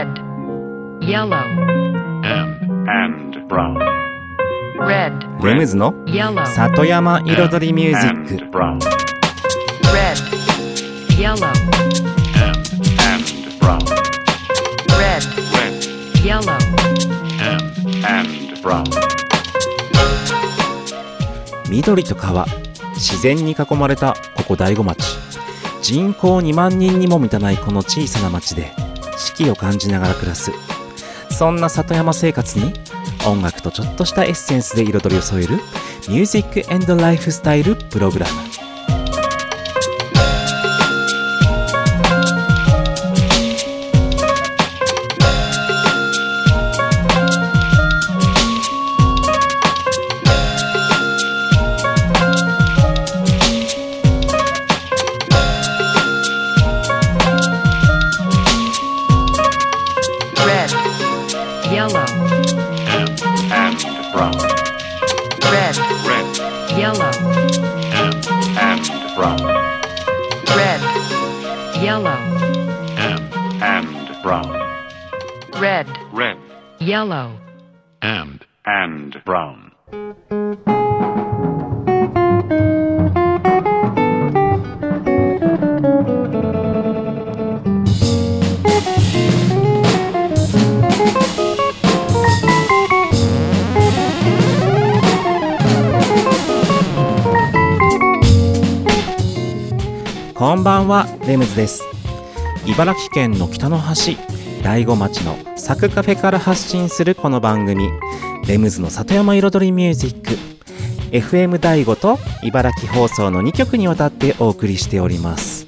red, yellow, and, and brown, red, レムズの yellow, 里山彩りミュージック and brown, red, yellow, and, and brown, red, red, yellow, and, and brown, 緑と川自然に囲まれたここ大子町人口2万人にも満たないこの小さな町で四季を感じながら暮らす。そんな里山生活に音楽とちょっとしたエッセンスで彩りを添えるミュージックエンドライフスタイルプログラム。ズです。茨城県の北の端大子町のサクカフェから発信するこの番組レムズの里山彩りミュージック FM 大子と茨城放送の2曲にわたってお送りしております。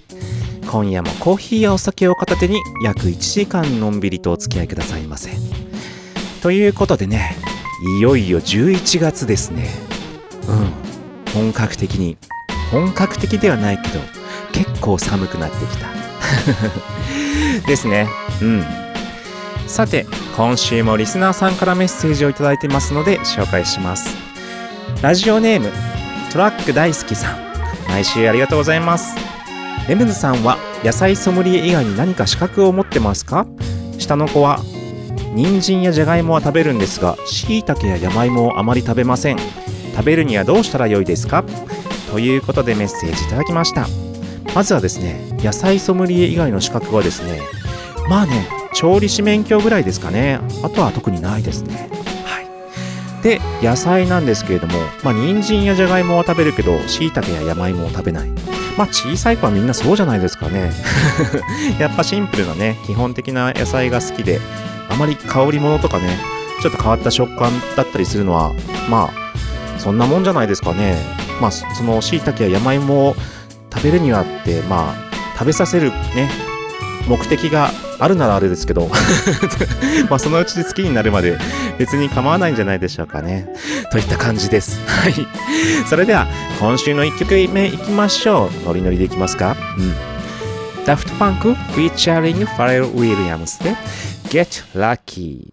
今夜もコーヒーやお酒を片手に約1時間のんびりとお付き合いくださいませ。ということでねいよいよ11月ですね。うん。本格的に。本格的ではないけど結構寒くなってきた。ですね。うん。さて今週もリスナーさんからメッセージをいいてますので紹介します。ラジオネームトラック大好きさん。毎週ありがとうございます。レムズさんは野菜ソムリエ以外に何か資格を持ってますか？下の子は人参やじゃがいもは食べるんですが椎茸や山芋をあまり食べません。食べるにはどうしたらよいですか？ということでメッセージいただきました。まずはですね野菜ソムリエ以外の資格はですねまあね調理師免許ぐらいですかね。あとは特にないですね。はい。で野菜なんですけれどもまあ人参やじゃがいもは食べるけど椎茸や山芋を食べない。まあ小さい子はみんなそうじゃないですかね。やっぱシンプルなね基本的な野菜が好きであまり香り物とかねちょっと変わった食感だったりするのはまあそんなもんじゃないですかね。まあそその椎茸や山芋を食べるにはってまあ食べさせるね目的があるならあれですけど まあそのうち好きになるまで別に構わないんじゃないでしょうかね。といった感じです。はい。それでは今週の1曲目いきましょう。ノリノリでいきますか。うん。ダフトパンク featuring ファレル・ウィリアムスで Get Lucky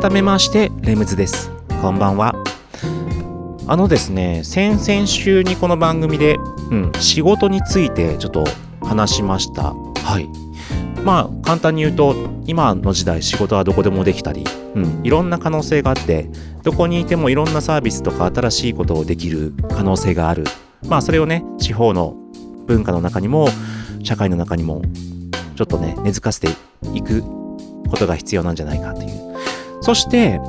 改めましてレムズです。こんばんは。あのですね先々週にこの番組で、うん、仕事についてちょっと話しました。はい。まあ簡単に言うと今の時代仕事はどこでもできたり、うん、いろんな可能性があってどこにいてもいろんなサービスとか新しいことをできる可能性がある。まあそれをね地方の文化の中にも社会の中にもちょっとね根付かせていくことが必要なんじゃないかというそして、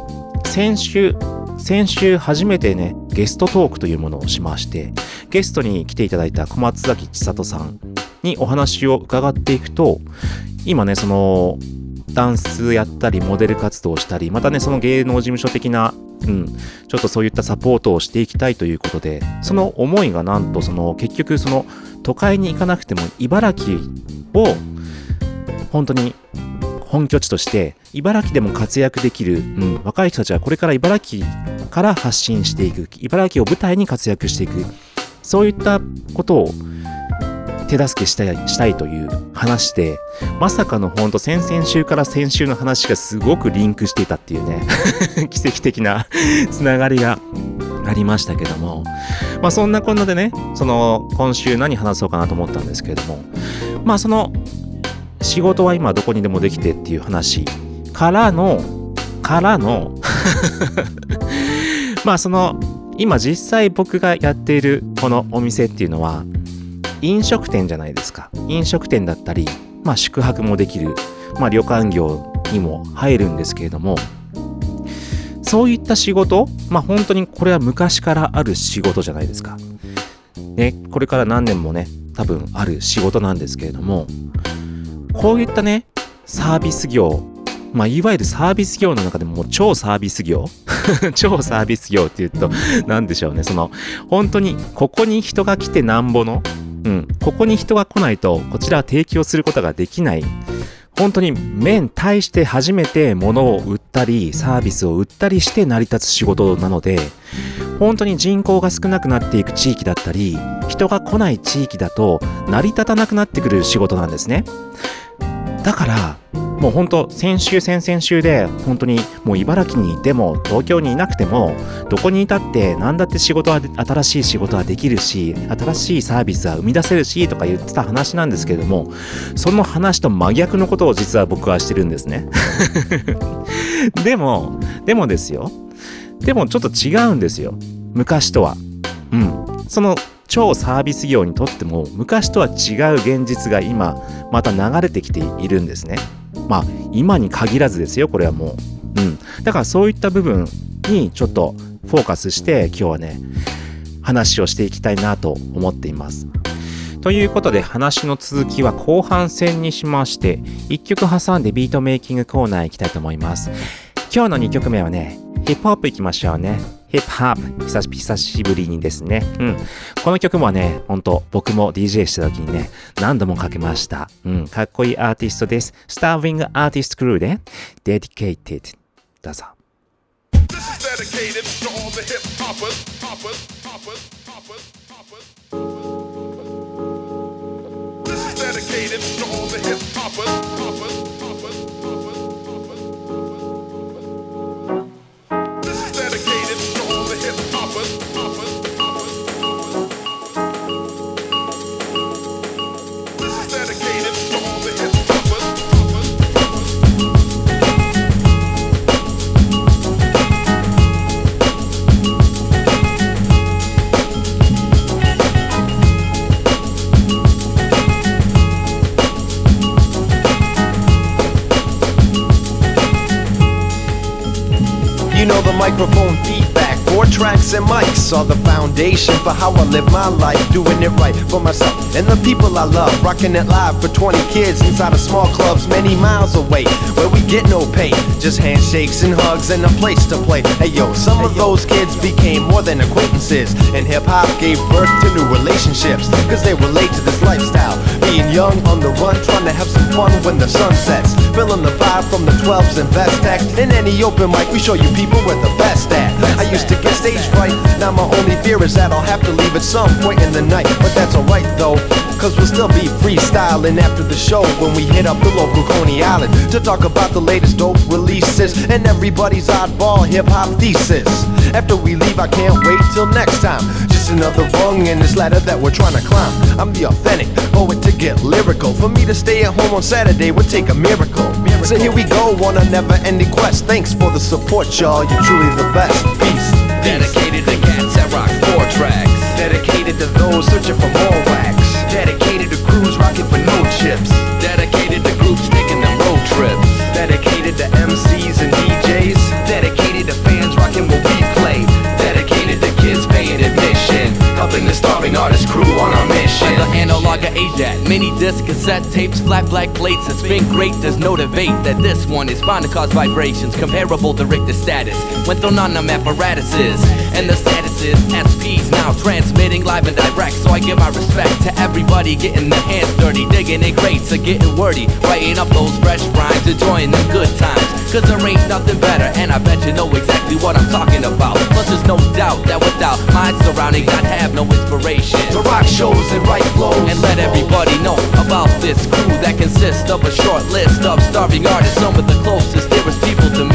先週、先週初めてね、ゲストトークというものをしまして、ゲストに来ていただいた小松崎千里さんにお話を伺っていくと、今ね、その、ダンスやったり、モデル活動をしたり、またね、その芸能事務所的な、うん、ちょっとそういったサポートをしていきたいということで、その思いがなんと、その、結局、その、都会に行かなくても、茨城を、本当に本拠地として茨城でも活躍できる、うん、若い人たちはこれから茨城から発信していく茨城を舞台に活躍していくそういったことを手助けしたいしたいという話でまさかの本当先々週から先週の話がすごくリンクしていたっていうね 奇跡的なつながりがありましたけどもまあそんなこんなでねその今週何話そうかなと思ったんですけれどもまあその仕事は今どこにでもできてっていう話からのからの まあその今実際僕がやっているこのお店っていうのは飲食店じゃないですか。飲食店だったりまあ宿泊もできるまあ旅館業にも入るんですけれどもそういった仕事まあ本当にこれは昔からある仕事じゃないですか。ねこれから何年もね多分ある仕事なんですけれどもこういったね、サービス業、まあ、いわゆるサービス業の中でも超サービス業。超サービス業って言うと、何でしょうね、その、本当に、ここに人が来てなんぼの、うん、ここに人が来ないと、こちらは提供することができない。本当に面対して初めて物を売ったり、サービスを売ったりして成り立つ仕事なので、本当に人口が少なくなっていく地域だったり人が来ない地域だと成り立たなくなってくる仕事なんですね。だからもう本当先週先々週で本当にもう茨城にいても東京にいなくてもどこにいたって何だって仕事は新しい仕事はできるし新しいサービスは生み出せるしとか言ってた話なんですけれどもその話と真逆のことを実は僕はしてるんですね。でもでもですよ。でもちょっと違うんですよ。昔とは。うん。その超サービス業にとっても昔とは違う現実が今また流れてきているんですね。まあ今に限らずですよこれはもう。うん。だからそういった部分にちょっとフォーカスして今日はね話をしていきたいなと思っています。ということで話の続きは後半戦にしまして1曲挟んでビートメイキングコーナー行きたいと思います。今日の2曲目はねヒップホップ行きましょうね。ヒップホップ久し久しぶりにですねうんこの曲もねほんと僕も DJ した時にね何度もかけましたうんかっこいいアーティストですスターウィングアーティストクルーで Dedicated どうぞ This dedicated to all the hip hoppers, hoppers, hoppers, hoppers, hoppers, hoppers. This is dedicated to all the hip hoppers, hoppers, hoppers, hoppers, microphone four tracks and mics are the foundation for how I live my life, doing it right for myself and the people I love. Rocking it live for 20 kids inside of small clubs many miles away, where we get no pay, just handshakes and hugs and a place to play. Hey yo, some of those kids became more than acquaintances, and hip hop gave birth to new relationships, cause they relate to this lifestyle. Being young on the run, trying to have some fun when the sun sets, feeling the vibe from the 12s and Vest Tech. In any open mic, we show you people where the best at. I used to get stage fright, now my only fear is that I'll have to leave at some point in the night. But that's alright though, cause we'll still be freestyling after the show when we hit up the local Coney Island to talk about the latest dope releases and everybody's oddball hip hop thesis. After we leave, I can't wait till next time. Just another rung in this ladder that we're trying to climb. I'm the authentic poet to get lyrical. For me to stay at home on Saturday would take a miracle. So here we go on a never ending quest. Thanks for the support, y'all. You're truly the best. Peace. Dedicated to cats that rock four tracks. Dedicated to those searching for more wax. Dedicated to crews rocking for no chips. Dedicated to groups taking them road trips. Dedicated to MCs Helping the starving artist crew on our mission. The analog of ADAT, mini disc, cassette tapes, flat black plates. It's been great, there's no debate that this one is bound to cause vibrations comparable to Richter status. When thrown on them apparatuses. And the status is SPs now transmitting live and direct. So I give my respect to everybody getting their hands dirty, digging in crates or getting wordy. Writing up those fresh rhymes, enjoying them good times. Cause there ain't nothing better, and I bet you know exactly what I'm talking about. Plus, there's no doubt that without my surroundings, I'd have no inspiration. To rock shows and write flows. And let everybody know about this crew that consists of a short list of starving artists, some of the closest, dearest people to me.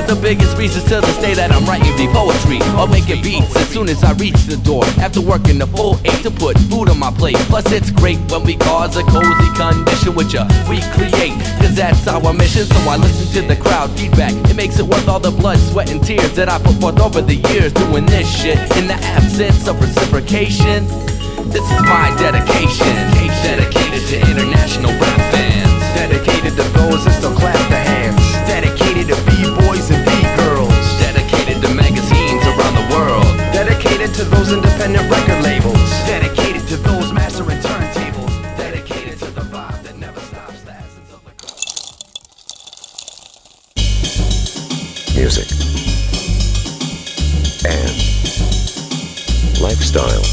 The biggest reasons to this day that I'm writing the poetry or making beats as soon as I reach the door. After working the full eight to put food on my plate. Plus, it's great when we cause a cozy condition with ya. We create, cause that's our mission. So I listen to the crowd feedback. It makes it worth all the blood, sweat, and tears that I put forth over the years doing this shit. In the absence of reciprocation, this is my dedication. Dedicated to international rap fans. Dedicated to those that still clap to those independent record labels. Dedicated to those mastering turntables. Dedicated to the vibe that never stops. The essence of the music, and lifestyle.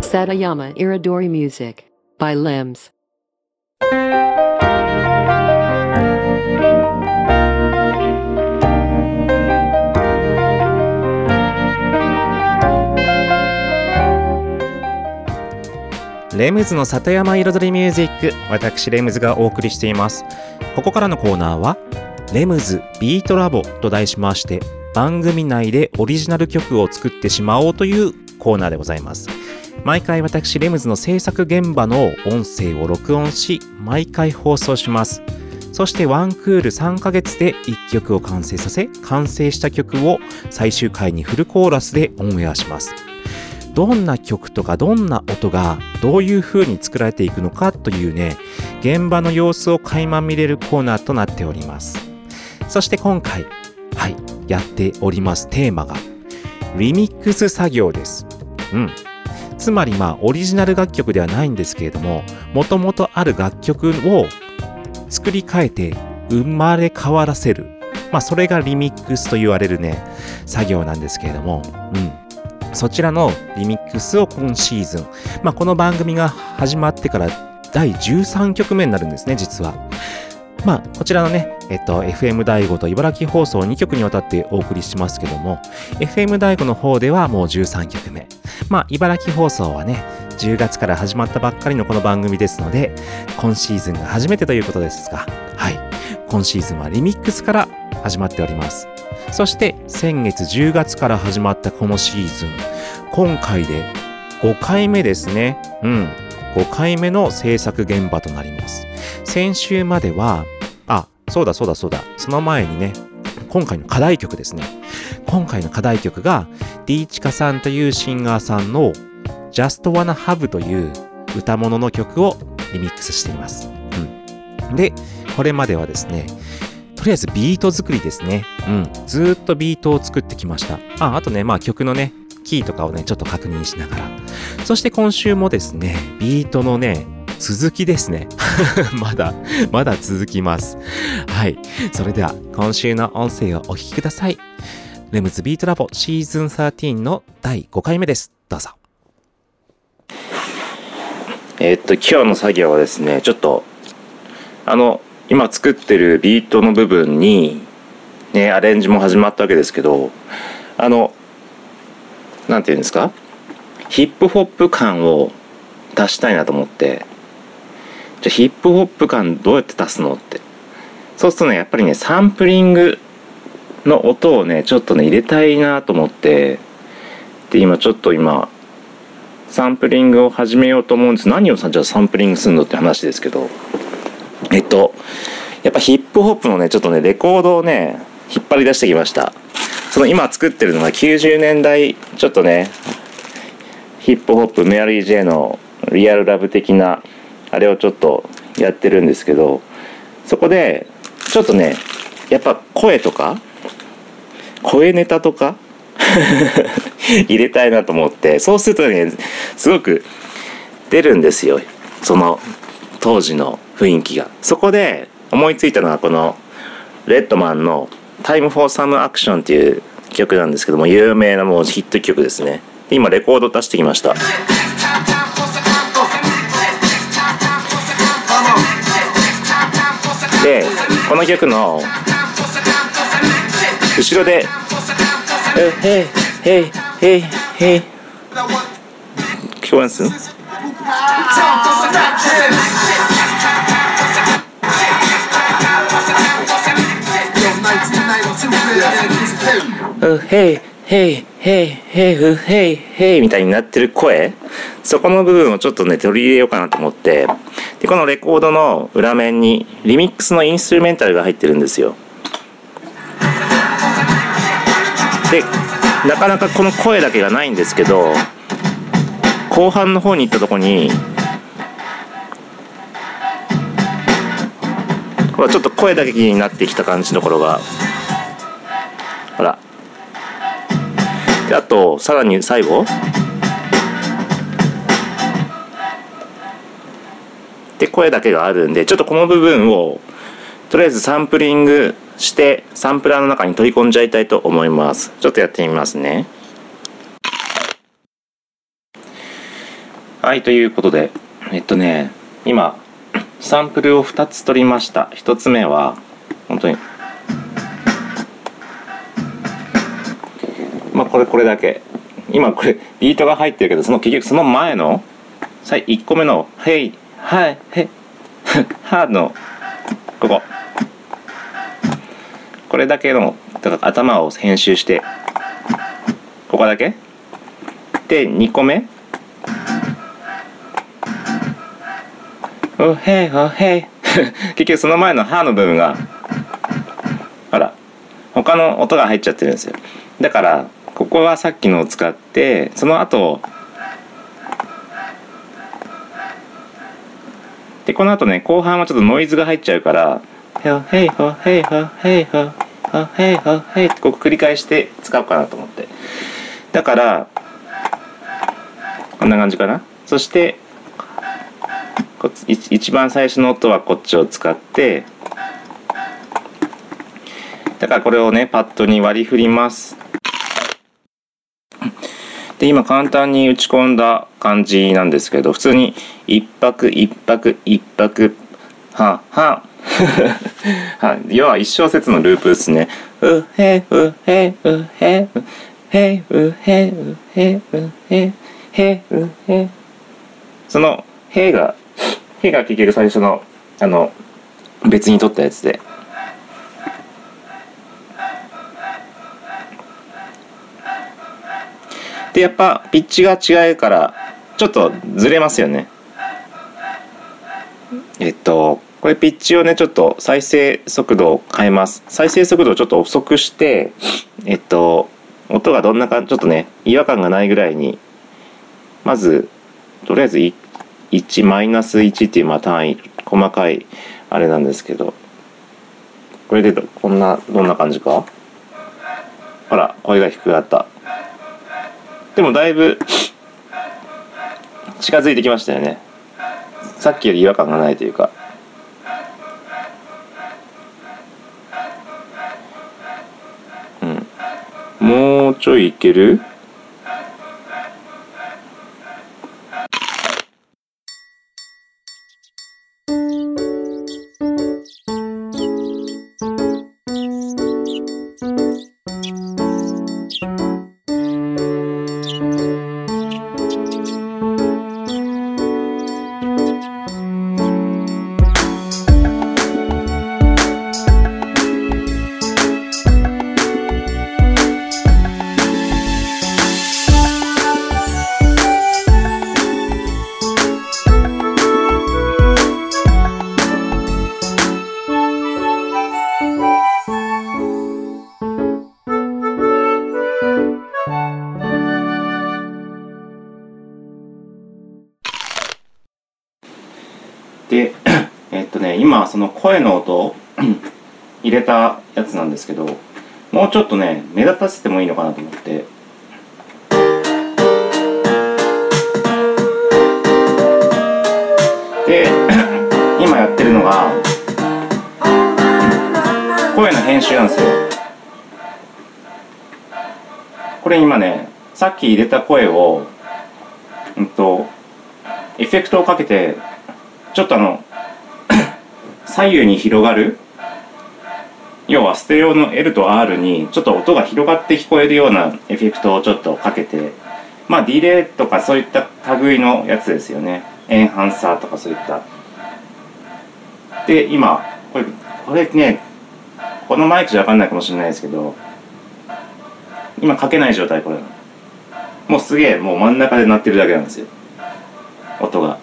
Satayama Iridori Music by Limbs. レムズの里山彩りミュージック私レムズがお送りしています。ここからのコーナーはレムズビートラボと題しまして番組内でオリジナル曲を作ってしまおうというコーナーでございます。毎回私レムズの制作現場の音声を録音し毎回放送します。そしてワンクール3ヶ月で1曲を完成させ完成した曲を最終回にフルコーラスでオンエアします。どんな曲とかどんな音がどういう風に作られていくのかというね現場の様子を垣間見れるコーナーとなっております。そして今回はいやっております。テーマがリミックス作業です。うん。つまりまあオリジナル楽曲ではないんですけれどももともとある楽曲を作り変えて生まれ変わらせる。まあそれがリミックスと言われるね作業なんですけれども。うん。そちらのリミックスを今シーズン、まあ、この番組が始まってから第13曲目になるんですね、実は。まあ、こちらのね、えっと、FM 第5と茨城放送2曲にわたってお送りしますけども、FM 第5の方ではもう13曲目。まあ、茨城放送はね、10月から始まったばっかりのこの番組ですので、今シーズンが初めてということですが、はい。今シーズンはリミックスから始まっております。そして先月10月から始まったこのシーズン、今回で5回目ですね。うん。5回目の制作現場となります。先週までは、あ、そうだそうだそうだ。その前にね、今回の課題曲ですね。今回の課題曲が、ディーチカさんというシンガーさんの Just Wanna Have という歌物の曲をリミックスしています。うん。で、これまではですね、とりあえずビート作りですね。うん。ずーっとビートを作ってきました。あ、あとね、まあ曲のね、キーとかをね、ちょっと確認しながら。そして今週もですね、ビートのね、続きですね。まだ、まだ続きます。はい。それでは、今週の音声をお聞きください。レムズビートラボシーズン13の第5回目です。どうぞ。えーっと、今日の作業はですね、ちょっと、あの、今作ってるビートの部分に、ね、アレンジも始まったわけですけど、あの、なんていうんですか？ヒップホップ感を出したいなと思って、じゃヒップホップ感どうやって出すのって。そうするとね、やっぱりね、サンプリングの音をね、ちょっとね、入れたいなと思って、で、今ちょっと今、サンプリングを始めようと思うんです。何をさ、じゃあサンプリングするのって話ですけど、えっと、やっぱヒップホップのね、ちょっとね、レコードをね、引っ張り出してきました。その今作ってるのが90年代、ちょっとね、ヒップホップ、メアリー・ジェイのリアルラブ的な、あれをちょっとやってるんですけど、そこで、ちょっとね、やっぱ声とか、声ネタとか、入れたいなと思って、そうするとね、すごく出るんですよ。その当時の雰囲気が。そこで思いついたのはこのレッドマンの Time for Some Action っていう曲なんですけども、有名なもうヒット曲ですね。今レコード出してきました。で、この曲の後ろで、え、へい、へい、へい、へい、聞こえます？うへいへいへいへいうへいへいみたいになってる声。そこの部分をちょっとね取り入れようかなと思って。でこのレコードの裏面にリミックスのインストゥルメンタルが入ってるんですよ。でなかなかこの声だけがないんですけど後半の方に行ったとこにほらちょっと声だけになってきた感じのところがほら。であとさらに最後。で声だけがあるんでちょっとこの部分をとりあえずサンプリングしてサンプラーの中に取り込んじゃいたいと思います。ちょっとやってみますね。はいということでえっとね今サンプルを2つ取りました。1つ目は本当にまあこれこれだけ。今これビートが入ってるけどその結局その前のさい1個目の「へいはいへいは」のここ。これだけのだから頭を編集してここだけ。で2個目「おへいおへい」結局その前の「は」の部分がほら他の音が入っちゃってるんですよ。だからここはさっきのを使ってその後でこの後ね後半はちょっとノイズが入っちゃうから「へいへいほへいほへいほほへいほへい」ってここ繰り返して使おうかなと思って。だからこんな感じかな。そしてこっち一番最初の音はこっちを使ってだからこれをねパッドに割り振ります。で今簡単に打ち込んだ感じなんですけど普通に一泊一泊一泊はは は要は一小節のループですね。うへうへうへうへうへうへうへへうへ。その「へ」が「へ」が結局最初のあの別に取ったやつで。でやっぱピッチが違うからちょっとずれますよね。えっとこれピッチをねちょっと再生速度を変えます。再生速度をちょっと遅くしてえっと音がどんなかちょっとね違和感がないぐらいにまずとりあえず1マイナス1っていうまあ単位細かいあれなんですけど。これでこんなどんな感じか？ほら声が低くなった。でもだいぶ近づいてきましたよね。さっきより違和感がないというか。うん。もうちょいいける？ちょっとね目立たせてもいいのかなと思って。で 今やってるのが声の編集なんですよ。これ今ねさっき入れた声をうんとエフェクトをかけてちょっとあの 左右に広がる要はステレオの L と R にちょっと音が広がって聞こえるようなエフェクトをちょっとかけてまあディレイとかそういった類のやつですよね。エンハンサーとかそういった。で今これこれねこのマイクじゃ分かんないかもしれないですけど今かけない状態これ。もうすげえもう真ん中で鳴ってるだけなんですよ。音が。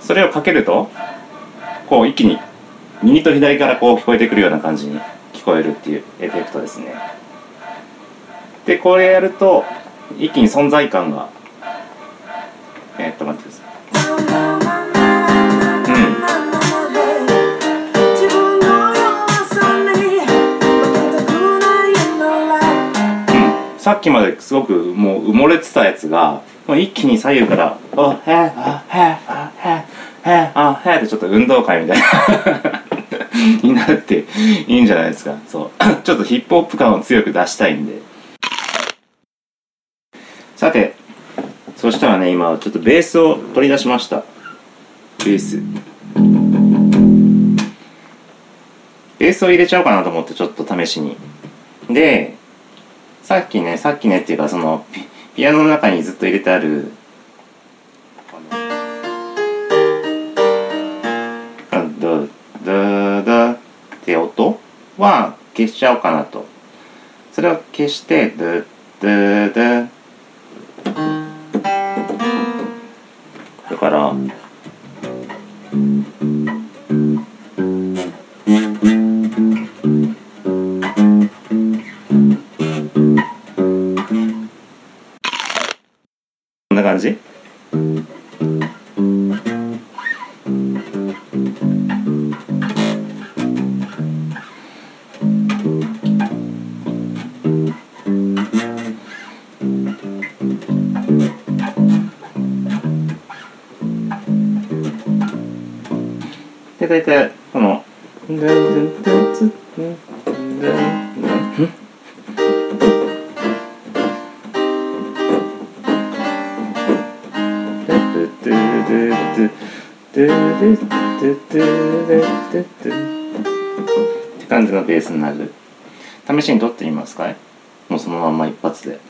それをかけるとこう一気に右と左からこう聞こえてくるような感じに聞こえるっていうエフェクトですね。でこれやると一気に存在感がえーっと待ってください。うん。さっきまですごくもう埋もれてたやつがもう一気に左右から「おへあへあへへあへ」ってちょっと運動会みたいな。になっていいんじゃないですか。そう。ちょっとヒップホップ感を強く出したいんで。さてそしたらね今ちょっとベースを取り出しました。ベース。ベースを入れちゃおうかなと思ってちょっと試しに。でさっきねさっきねっていうかそのピピアノの中にずっと入れてあるって音は消しちゃおうかなと。それを消してドゥドゥドゥ。だから大体このって感じのベースになる試しに撮ってみますかいもうそのまん。ま一発で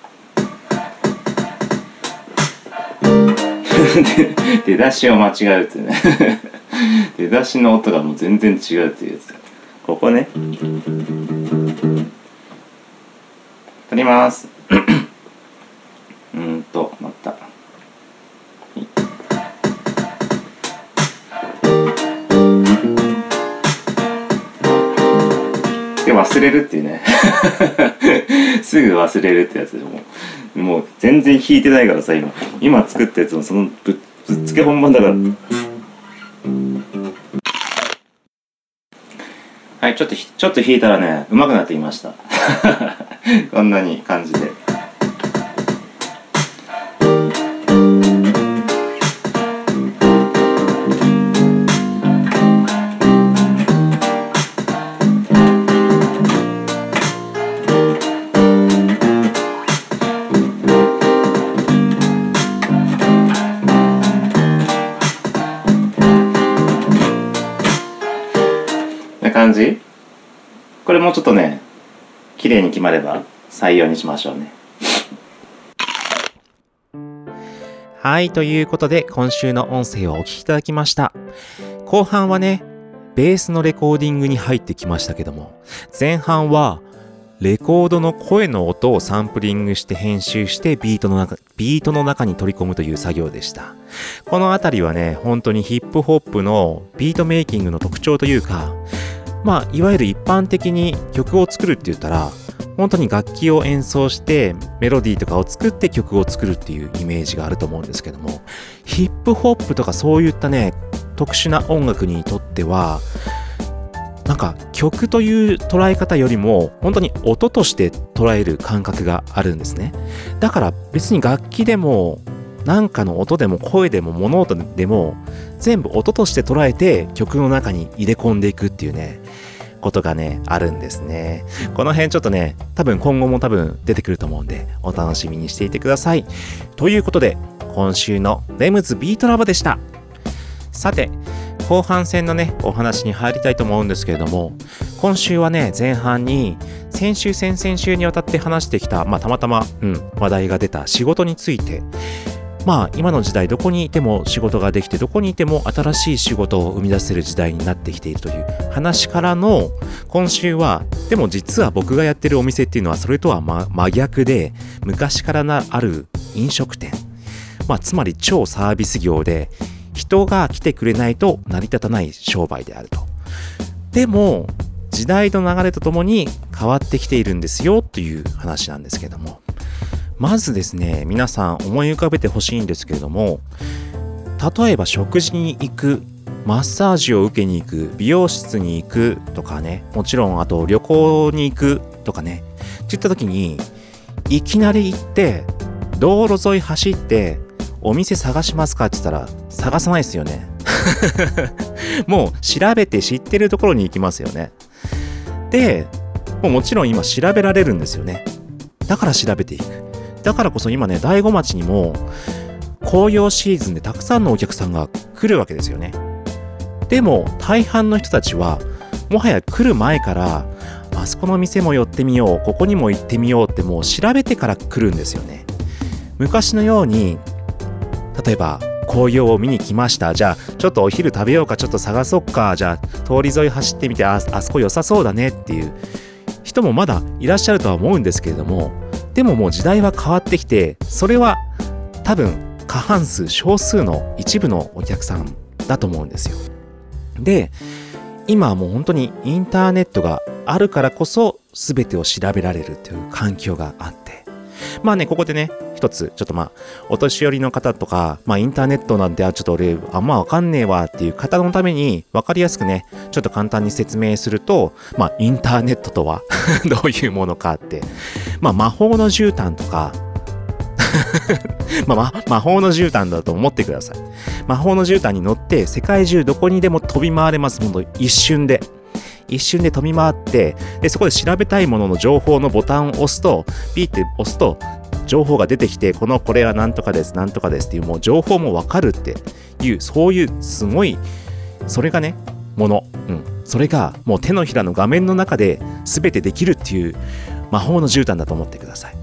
出だしを間違えるってね出だしの音がもう全然違うっていうやつここね。撮ります。うーんとまた。で忘れるっていうね。すぐ忘れるってやつでも。うもう全然弾いてないからさ今。今作ったやつもそのぶぶっつけ本番だから。はいちょっとちょっと弾いたらね上手くなってきました。こんなに感じで。これもうちょっとね綺麗に決まれば採用にしましょうね。はいということで今週の音声をお聞きいただきました。後半はねベースのレコーディングに入ってきましたけども前半はレコードの声の音をサンプリングして編集してビートの中ビートの中に取り込むという作業でした。このあたりはね本当にヒップホップのビートメイキングの特徴というかまあ、いわゆる一般的に曲を作るって言ったら、本当に楽器を演奏してメロディーとかを作って曲を作るっていうイメージがあると思うんですけども、ヒップホップとかそういったね、特殊な音楽にとっては、なんか曲という捉え方よりも本当に音として捉える感覚があるんですね。だから別に楽器でもなんかの音でも声でも物音でも全部音として捉えて曲の中に入れ込んでいくっていうねことがねあるんですね。この辺ちょっとね多分今後も多分出てくると思うんでお楽しみにしていてください。ということで今週のレムズビートラボでした。さて後半戦のねお話に入りたいと思うんですけれども今週はね前半に先週先々週にわたって話してきたまあたまたま、うん、話題が出た仕事についてまあ今の時代どこにいても仕事ができてどこにいても新しい仕事を生み出せる時代になってきているという話からの今週はでも実は僕がやってるお店っていうのはそれとは真逆で昔からなある飲食店まあつまり超サービス業で人が来てくれないと成り立たない商売であると。でも時代の流れとともに変わってきているんですよという話なんですけども。まずですね皆さん思い浮かべてほしいんですけれども例えば食事に行くマッサージを受けに行く美容室に行くとかねもちろんあと旅行に行くとかねっていった時にいきなり行って道路沿い走ってお店探しますかって言ったら探さないですよね。もう調べて知ってるところに行きますよね。でもうもちろん今調べられるんですよね。だから調べていく。だからこそ今ね醍醐町にも紅葉シーズンでたくさんのお客さんが来るわけですよね。でも大半の人たちはもはや来る前からあそこの店も寄ってみようここにも行ってみようってもう調べてから来るんですよね。昔のように例えば紅葉を見に来ました。じゃあちょっとお昼食べようかちょっと探そっか。じゃあ通り沿い走ってみてああそこ良さそうだねっていう人もまだいらっしゃるとは思うんですけれどもでももう時代は変わってきてそれは多分過半数少数の一部のお客さんだと思うんですよ。で今はもう本当にインターネットがあるからこそ全てを調べられるという環境があって。まあねここでね一つちょっとまあお年寄りの方とかまあインターネットなんてあちょっと俺あんまわかんねえわっていう方のためにわかりやすくねちょっと簡単に説明するとまあインターネットとは どういうものかってまあ魔法の絨毯とか まあ、ま魔法の絨毯だと思ってください。魔法の絨毯に乗って世界中どこにでも飛び回れます。ほんと一瞬で。一瞬で飛び回ってでそこで調べたいものの情報のボタンを押すとピーって押すと情報が出てきてこのこれは何とかです何とかですっていうもう情報もわかるっていうそういうすごいそれがねもの、うん、それがもう手のひらの画面の中で全てできるっていう魔法の絨毯だと思ってください。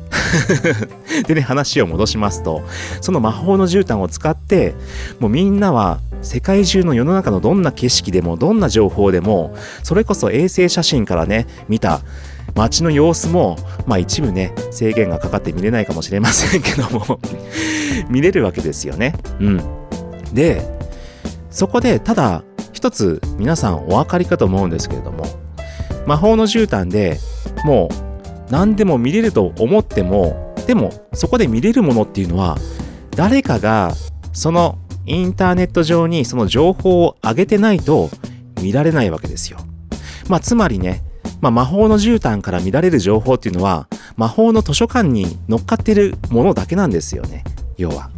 でね話を戻しますとその魔法の絨毯を使ってもうみんなは世界中の世の中のどんな景色でもどんな情報でもそれこそ衛星写真からね見た街の様子もまあ一部ね制限がかかって見れないかもしれませんけども 見れるわけですよね。うん、でそこでただ一つ皆さんお分かりかと思うんですけれども魔法の絨毯でもう何でも見れると思ってもでもそこで見れるものっていうのは誰かがそのインターネット上にその情報を上げてないと見られないわけですよ。まあつまりね、まあ、魔法の絨毯から見られる情報っていうのは魔法の図書館に乗っかってるものだけなんですよね。要は。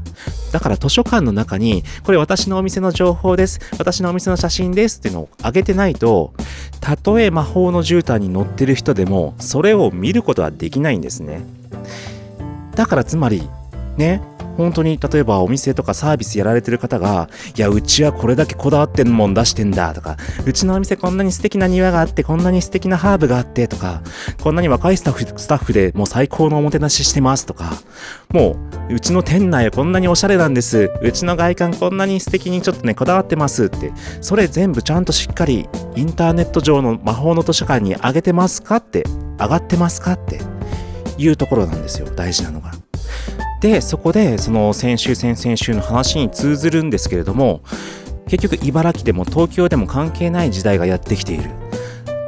だから図書館の中に、これ私のお店の情報です。私のお店の写真ですっていうのを上げてないと、たとえ魔法の絨毯に乗ってる人でも、それを見ることはできないんですね。だからつまり、ね、本当に例えばお店とかサービスやられてる方が、いや、うちはこれだけこだわってんもん出してんだとか、うちのお店こんなに素敵な庭があって、こんなに素敵なハーブがあってとか、こんなに若いスタッフスタッフでもう最高のおもてなししてますとか、もう、うちの店内こんなにおしゃれなんです。うちの外観こんなに素敵にちょっとね、こだわってますって、それ全部ちゃんとしっかりインターネット上の魔法の図書館に上げてますか？って、上がってますか？っていうところなんですよ、大事なのが。でそこでその先週先々週の話に通ずるんですけれども結局茨城でも東京でも関係ない時代がやってきている。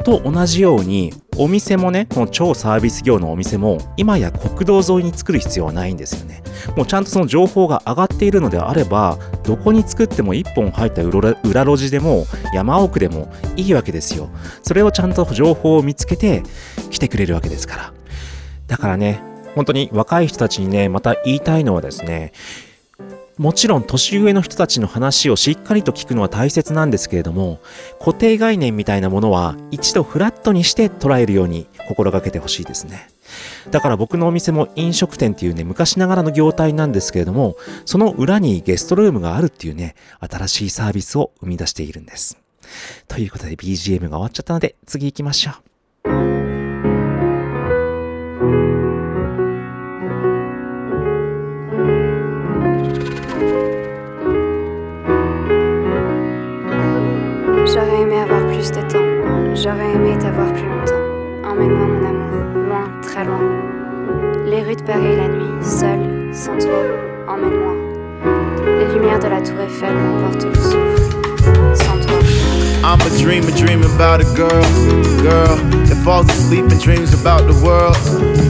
と同じようにお店もねこの超サービス業のお店も今や国道沿いに作る必要はないんですよね。もうちゃんとその情報が上がっているのであればどこに作っても一本入った裏路地でも山奥でもいいわけですよ。それをちゃんと情報を見つけて来てくれるわけですから。だからね本当に若い人たちにね、また言いたいのはですね、もちろん年上の人たちの話をしっかりと聞くのは大切なんですけれども、固定概念みたいなものは一度フラットにして捉えるように心がけてほしいですね。だから僕のお店も飲食店っていうね、昔ながらの業態なんですけれども、その裏にゲストルームがあるっていうね、新しいサービスを生み出しているんです。ということで BGM が終わっちゃったので、次行きましょう。Avoir plus de temps. J'aurais aimé t'avoir plus longtemps. Emmène-moi, mon amour, loin, très loin. Les rues de Paris la nuit, seule, sans toi. Emmène-moi. Les lumières de la Tour Eiffel m'emportent le souffle. I'm a dreamer, dreaming about a girl, girl that falls asleep and dreams about the world,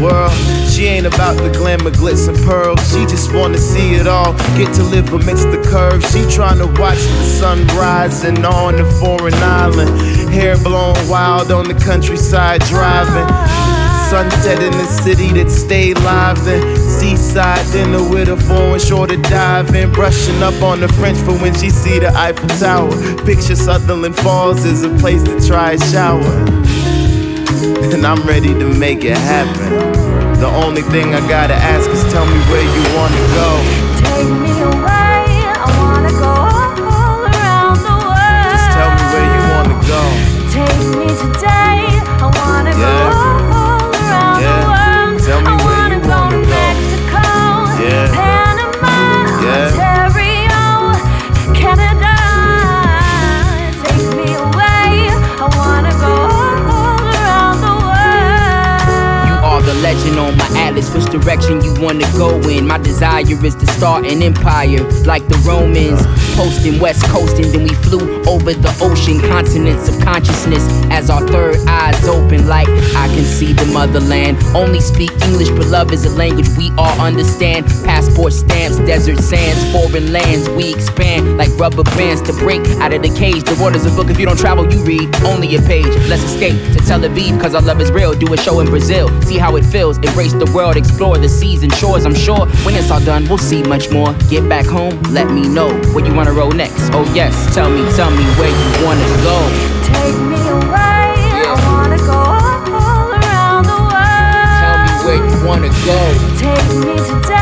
world. She ain't about the glamour, glitz and pearls. She just wanna see it all, get to live amidst the curves. She tryna watch the sun rising on a foreign island. Hair blown wild on the countryside driving. Sunset in the city that stay live then Seaside dinner with a foreign shore to dive in. Brushing up on the French for when she see the Eiffel Tower. Picture Sutherland Falls as a place to try a shower. And I'm ready to make it happen. The only thing I gotta ask is tell me where you wanna go. Take me away. Legend on my atlas, which direction you wanna go in. My desire is to start an empire like the Romans. Posting west coasting, then we flew over the ocean, continents of consciousness as our third eyes open. Like I can see the motherland. Only speak English, but love is a language we all understand. Passport stamps, desert sands, foreign lands. We expand like rubber bands to break out of the cage. The world is a book if you don't travel, you read only a page. Let's escape to Tel Aviv, cause our love is real. Do a show in Brazil, see how it feels. Embrace the world, explore the seas and shores. I'm sure when it's all done, we'll see much more. Get back home, let me know where you wanna roll next. Oh, yes, tell me, tell me where you wanna go. Take wanna go. Take me today.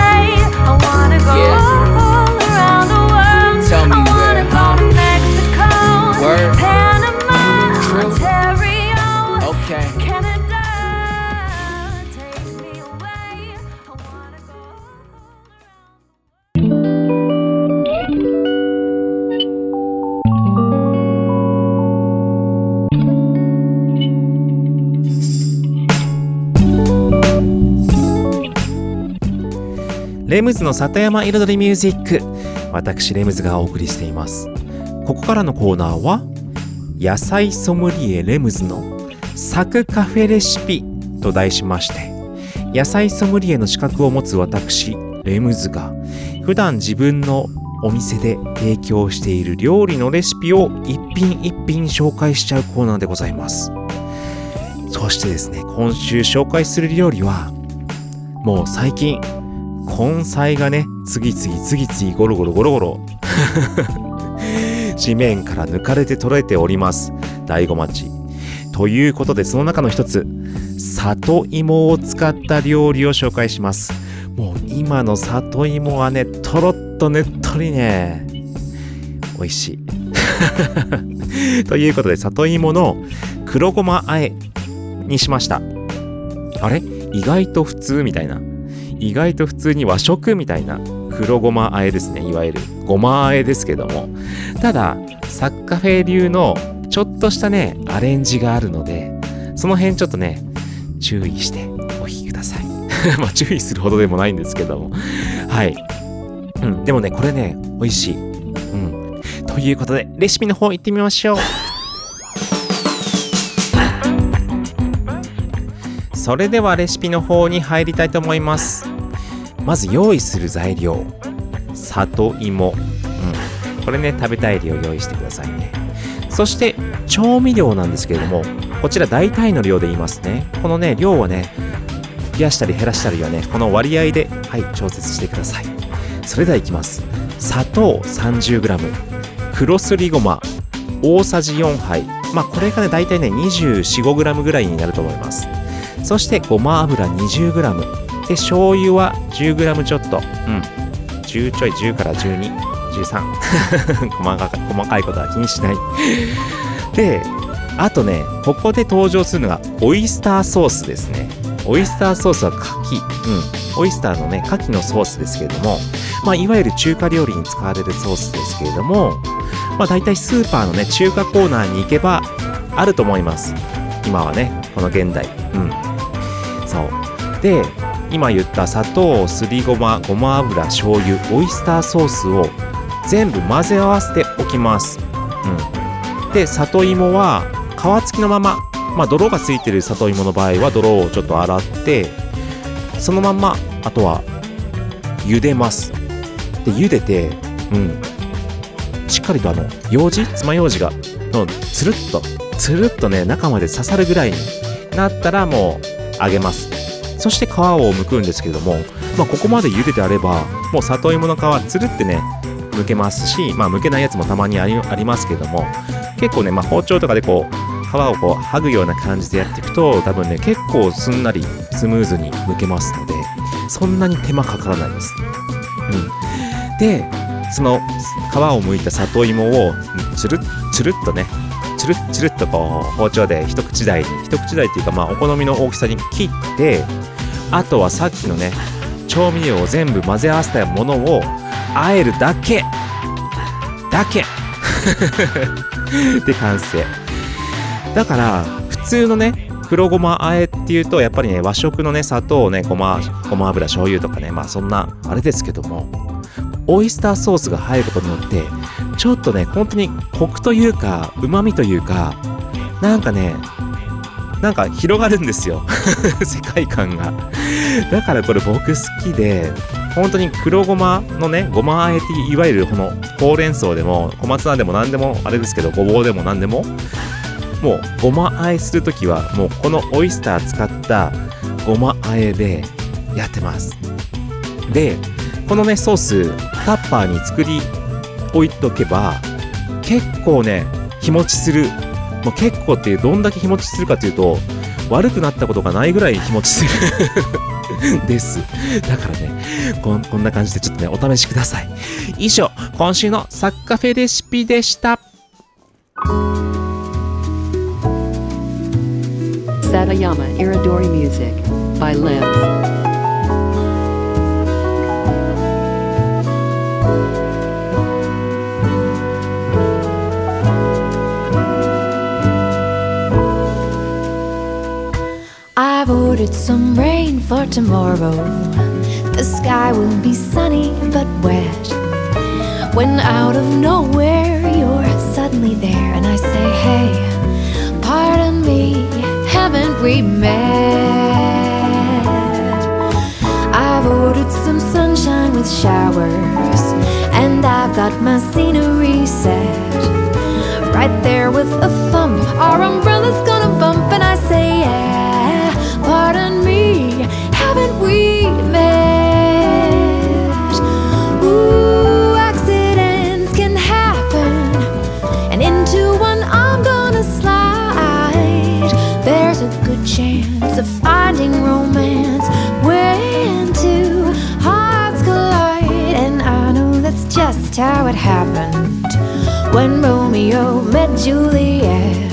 レムズの里山彩りミュージック。私レムズがお送りしています。ここからのコーナーは野菜ソムリエレムズのサクカフェレシピと題しまして野菜ソムリエの資格を持つ私レムズが普段自分のお店で提供している料理のレシピを一品一品紹介しちゃうコーナーでございます。そしてですね今週紹介する料理はもう最近根菜がね、次々次々ゴロゴロゴロゴロ 地面から抜かれて取れております。大子町。ということで、その中の一つ、里芋を使った料理を紹介します。もう今の里芋はね、とろっとねっとりね、美味しい。ということで、里芋の黒ごまあえにしました。あれ？意外と普通みたいな。意外と普通に和食みたいな黒ごまあえですね。いわゆるごまあえですけども。ただサッカフェ流のちょっとしたねアレンジがあるのでその辺ちょっとね注意してお聞きください。まあ注意するほどでもないんですけども。はい。うん。でもねこれね美味しい。うん。ということでレシピの方行ってみましょう。それではレシピの方に入りたいと思います。まず用意する材料。里芋、うん、これね食べたい量用意してくださいね。そして調味料なんですけれどもこちら大体の量で言いますね。このね量はね増やしたり減らしたりはねこの割合ではい調節してください。それではいきます。砂糖 30g 黒すりごま。大さじ4杯。まあこれがね大体ね 245g ぐらいになると思います。そしてごま油 20g で醤油は 10g ちょっと。うん。10ちょい10から12 13 細か細かいことは気にしない。であとねここで登場するのがオイスターソースですね。オイスターソースは牡蠣うん。オイスターのね牡蠣のソースですけれどもまあいわゆる中華料理に使われるソースですけれどもまあ大体スーパーのね中華コーナーに行けばあると思います。今はねこの現代。うん。そう。で今言った砂糖すりごまごま油醤油オイスターソースを全部混ぜ合わせておきます、うん、で里芋は皮付きのまままあ泥がついてる里芋の場合は泥をちょっと洗ってそのまんまあとは茹でます。で茹でてうん。しっかりとあのようじ？爪楊枝がのつるっとつるっとね中まで刺さるぐらいになったらもう揚げます。そして皮を剥くんですけれども、まあ、ここまで茹でてあればもう里芋の皮つるってね剥けますし、まあ、剥けないやつもたまにありますけれども結構ね、まあ、包丁とかでこう皮をこう剥ぐような感じでやっていくと多分ね結構すんなりスムーズに剥けますのでそんなに手間かからないです、うん、でその皮を剥いた里芋をつるっつるっとねつるっつるっとこう包丁で一口大に一口大っていうかまあお好みの大きさに切ってあとはさっきのね調味料を全部混ぜ合わせたものを和えるだけ。だけ。で完成。だから普通のね黒ごまあえっていうとやっぱりね和食のね砂糖ねごまごま油醤油とかねまあそんなあれですけどもオイスターソースが入ることによってちょっとね本当にコクというかうまみというかなんかねなんか広がるんですよ。世界観が。だからこれ僕好きで本当に黒ごまのねごまあえっていわゆるこのほうれん草でも小松菜でも何でもあれですけどごぼうでも何でももうごまあえするときはもうこのオイスター使ったごまあえでやってます。でこのねソースタッパーに作り置いとけば結構ね日持ちする。もう結構ってどんだけ日持ちするかというと悪くなったことがないぐらい日持ちする。です。だからねこんこんな感じでちょっとねお試しください。以上今週のサッカフェレシピでした。Satayama Iridori Music by Limbs. Ordered some rain for tomorrow. The sky will be sunny but wet. When out of nowhere you're suddenly there, and I say, Hey, pardon me, haven't we met? I've ordered some sunshine with showers, and I've got my scenery set. Right there with a thumb, our umbrella's finding romance when two hearts collide, and I know that's just how it happened when Romeo met Juliet.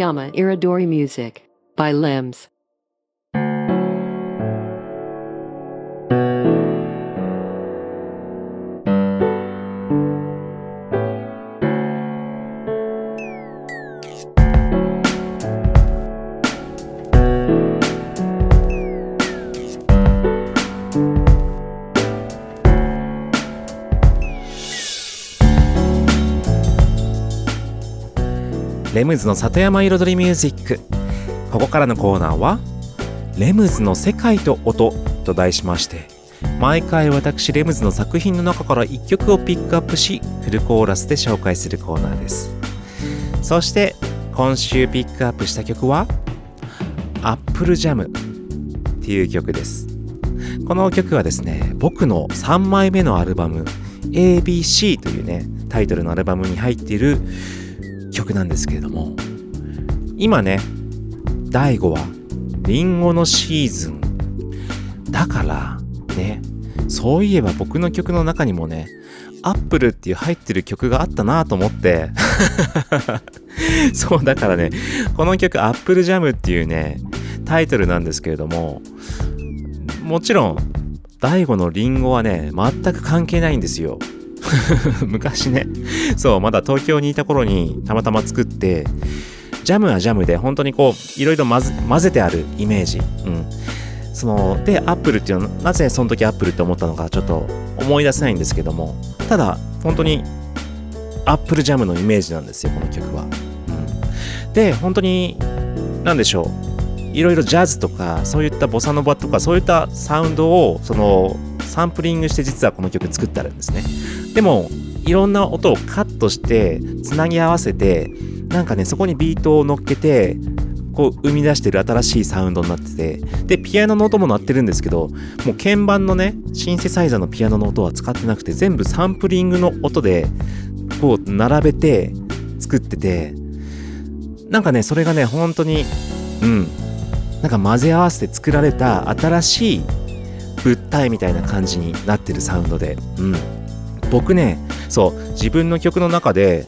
Satayama Iridori Music by Limbs. レムズの里山彩りミュージック。ここからのコーナーは「レムズの世界と音」と題しまして毎回私レムズの作品の中から1曲をピックアップしフルコーラスで紹介するコーナーです。そして今週ピックアップした曲は「アップルジャム」っていう曲です。この曲はですね僕の3枚目のアルバム ABC というねタイトルのアルバムに入っている曲なんですけれども今ね第5話リンゴのシーズン。だからねそういえば僕の曲の中にもねアップルっていう入ってる曲があったなと思って。そうだからねこの曲アップルジャムっていうねタイトルなんですけれどももちろん第5のリンゴはね全く関係ないんですよ。昔ね。そうまだ東京にいた頃にたまたま作ってジャムはジャムで本当にこういろいろ混ぜてあるイメージ。うん。そのでアップルっていうのはなぜその時アップルって思ったのかちょっと思い出せないんですけども。ただ本当にアップルジャムのイメージなんですよこの曲は、うん、で本当に何でしょう。いろいろジャズとかそういったボサノバとかそういったサウンドをそのサンプリングして実はこの曲作ってあるんですね。でもいろんな音をカットしてつなぎ合わせてなんかねそこにビートを乗っけてこう生み出してる新しいサウンドになっててでピアノの音も鳴ってるんですけどもう鍵盤のねシンセサイザーのピアノの音は使ってなくて全部サンプリングの音でこう並べて作っててなんかねそれがね本当にうん。なんか混ぜ合わせて作られた新しい物体みたいな感じになってるサウンドで。うん。僕ねそう自分の曲の中で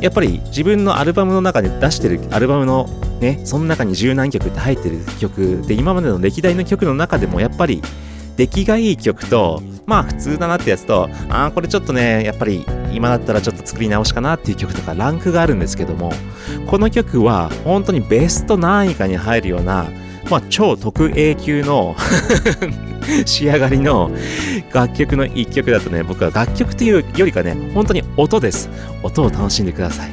やっぱり自分のアルバムの中で出してるアルバムのねその中に十何曲って入ってる曲で今までの歴代の曲の中でもやっぱり出来がいい曲とまあ普通だなってやつとああこれちょっとねやっぱり今だったらちょっと作り直しかなっていう曲とかランクがあるんですけどもこの曲は本当にベスト何位かに入るようなまあ超特 A 級の 仕上がりの楽曲の一曲だとね僕は楽曲というよりかね本当に音です。音を楽しんでください。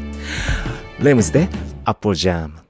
レムズでアッ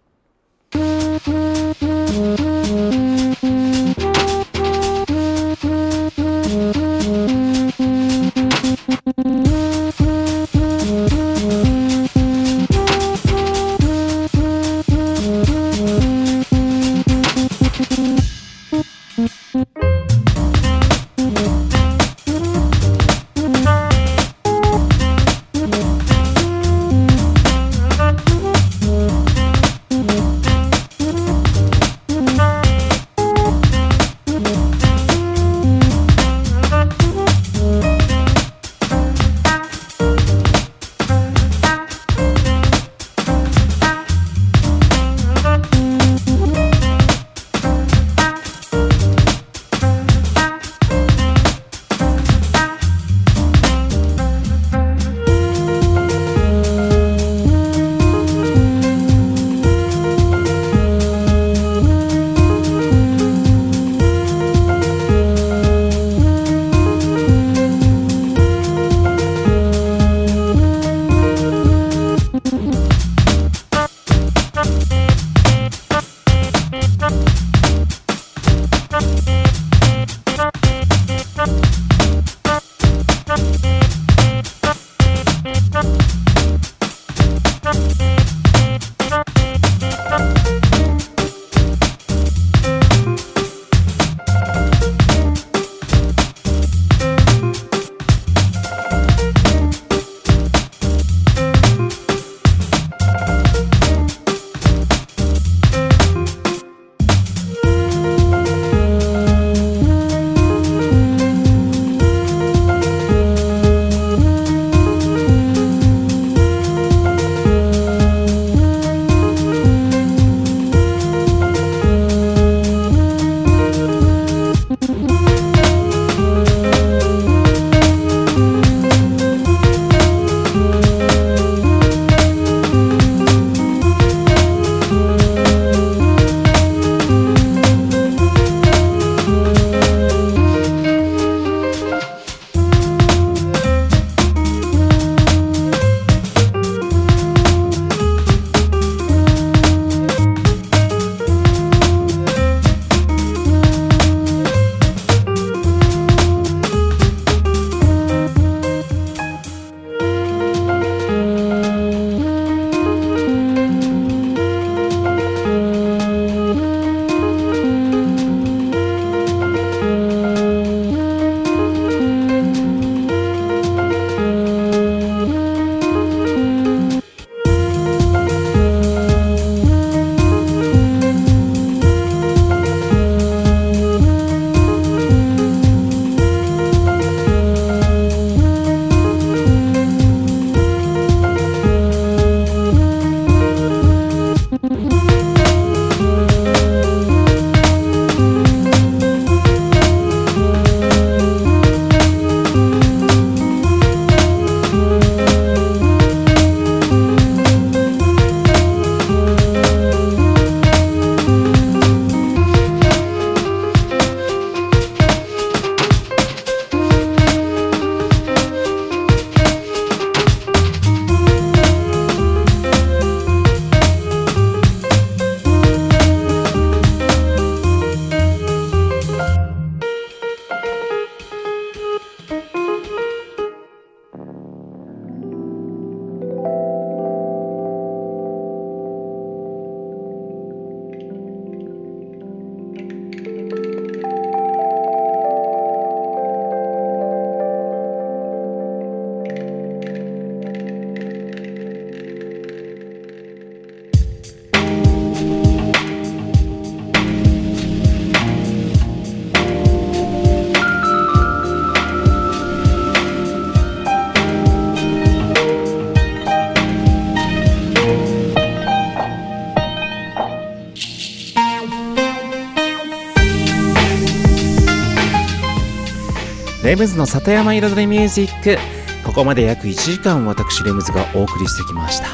レムズの里山彩りミュージック。ここまで約1時間私レムズがお送りしてきました。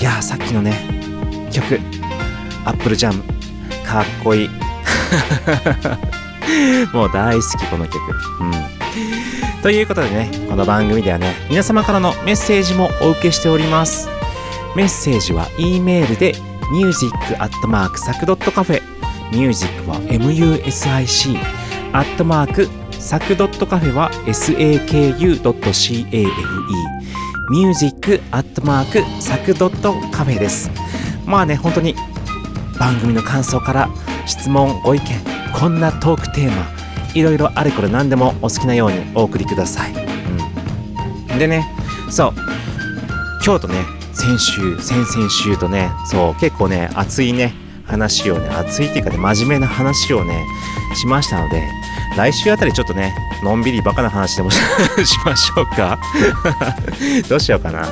いやさっきのね曲。アップルジャムかっこいい。もう大好きこの曲。うん。ということでねこの番組ではね皆様からのメッセージもお受けしております。メッセージは E メールで music.sac.cafe ミュージックは MUSIC アットマークサクドットカフェは SAKU.CAFE ミュージックアットマークサクドットカフェです。まあね本当に番組の感想から質問ご意見こんなトークテーマいろいろあれこれ何でもお好きなようにお送りください、うん、でねそう。今日とね先週先々週とねそう結構ね熱いね話をね熱いっていうかね真面目な話をねしましたので来週あたりちょっとねのんびりバカな話でもし しましょうか。どうしようかな。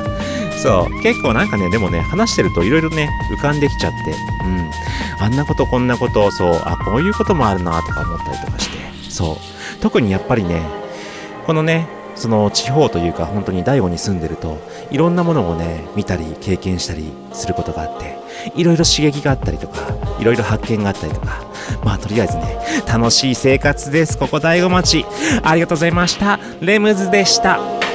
そう。結構なんかねでもね話してるといろいろね浮かんできちゃって。うん。あんなことこんなことそう。あこういうこともあるなとか思ったりとかして。そう。特にやっぱりねこのねその地方というか本当に大悟に住んでるといろんなものをね見たり経験したりすることがあっていろいろ刺激があったりとかいろいろ発見があったりとかまあとりあえずね楽しい生活です。ここ大子町。ありがとうございました。レムズでした。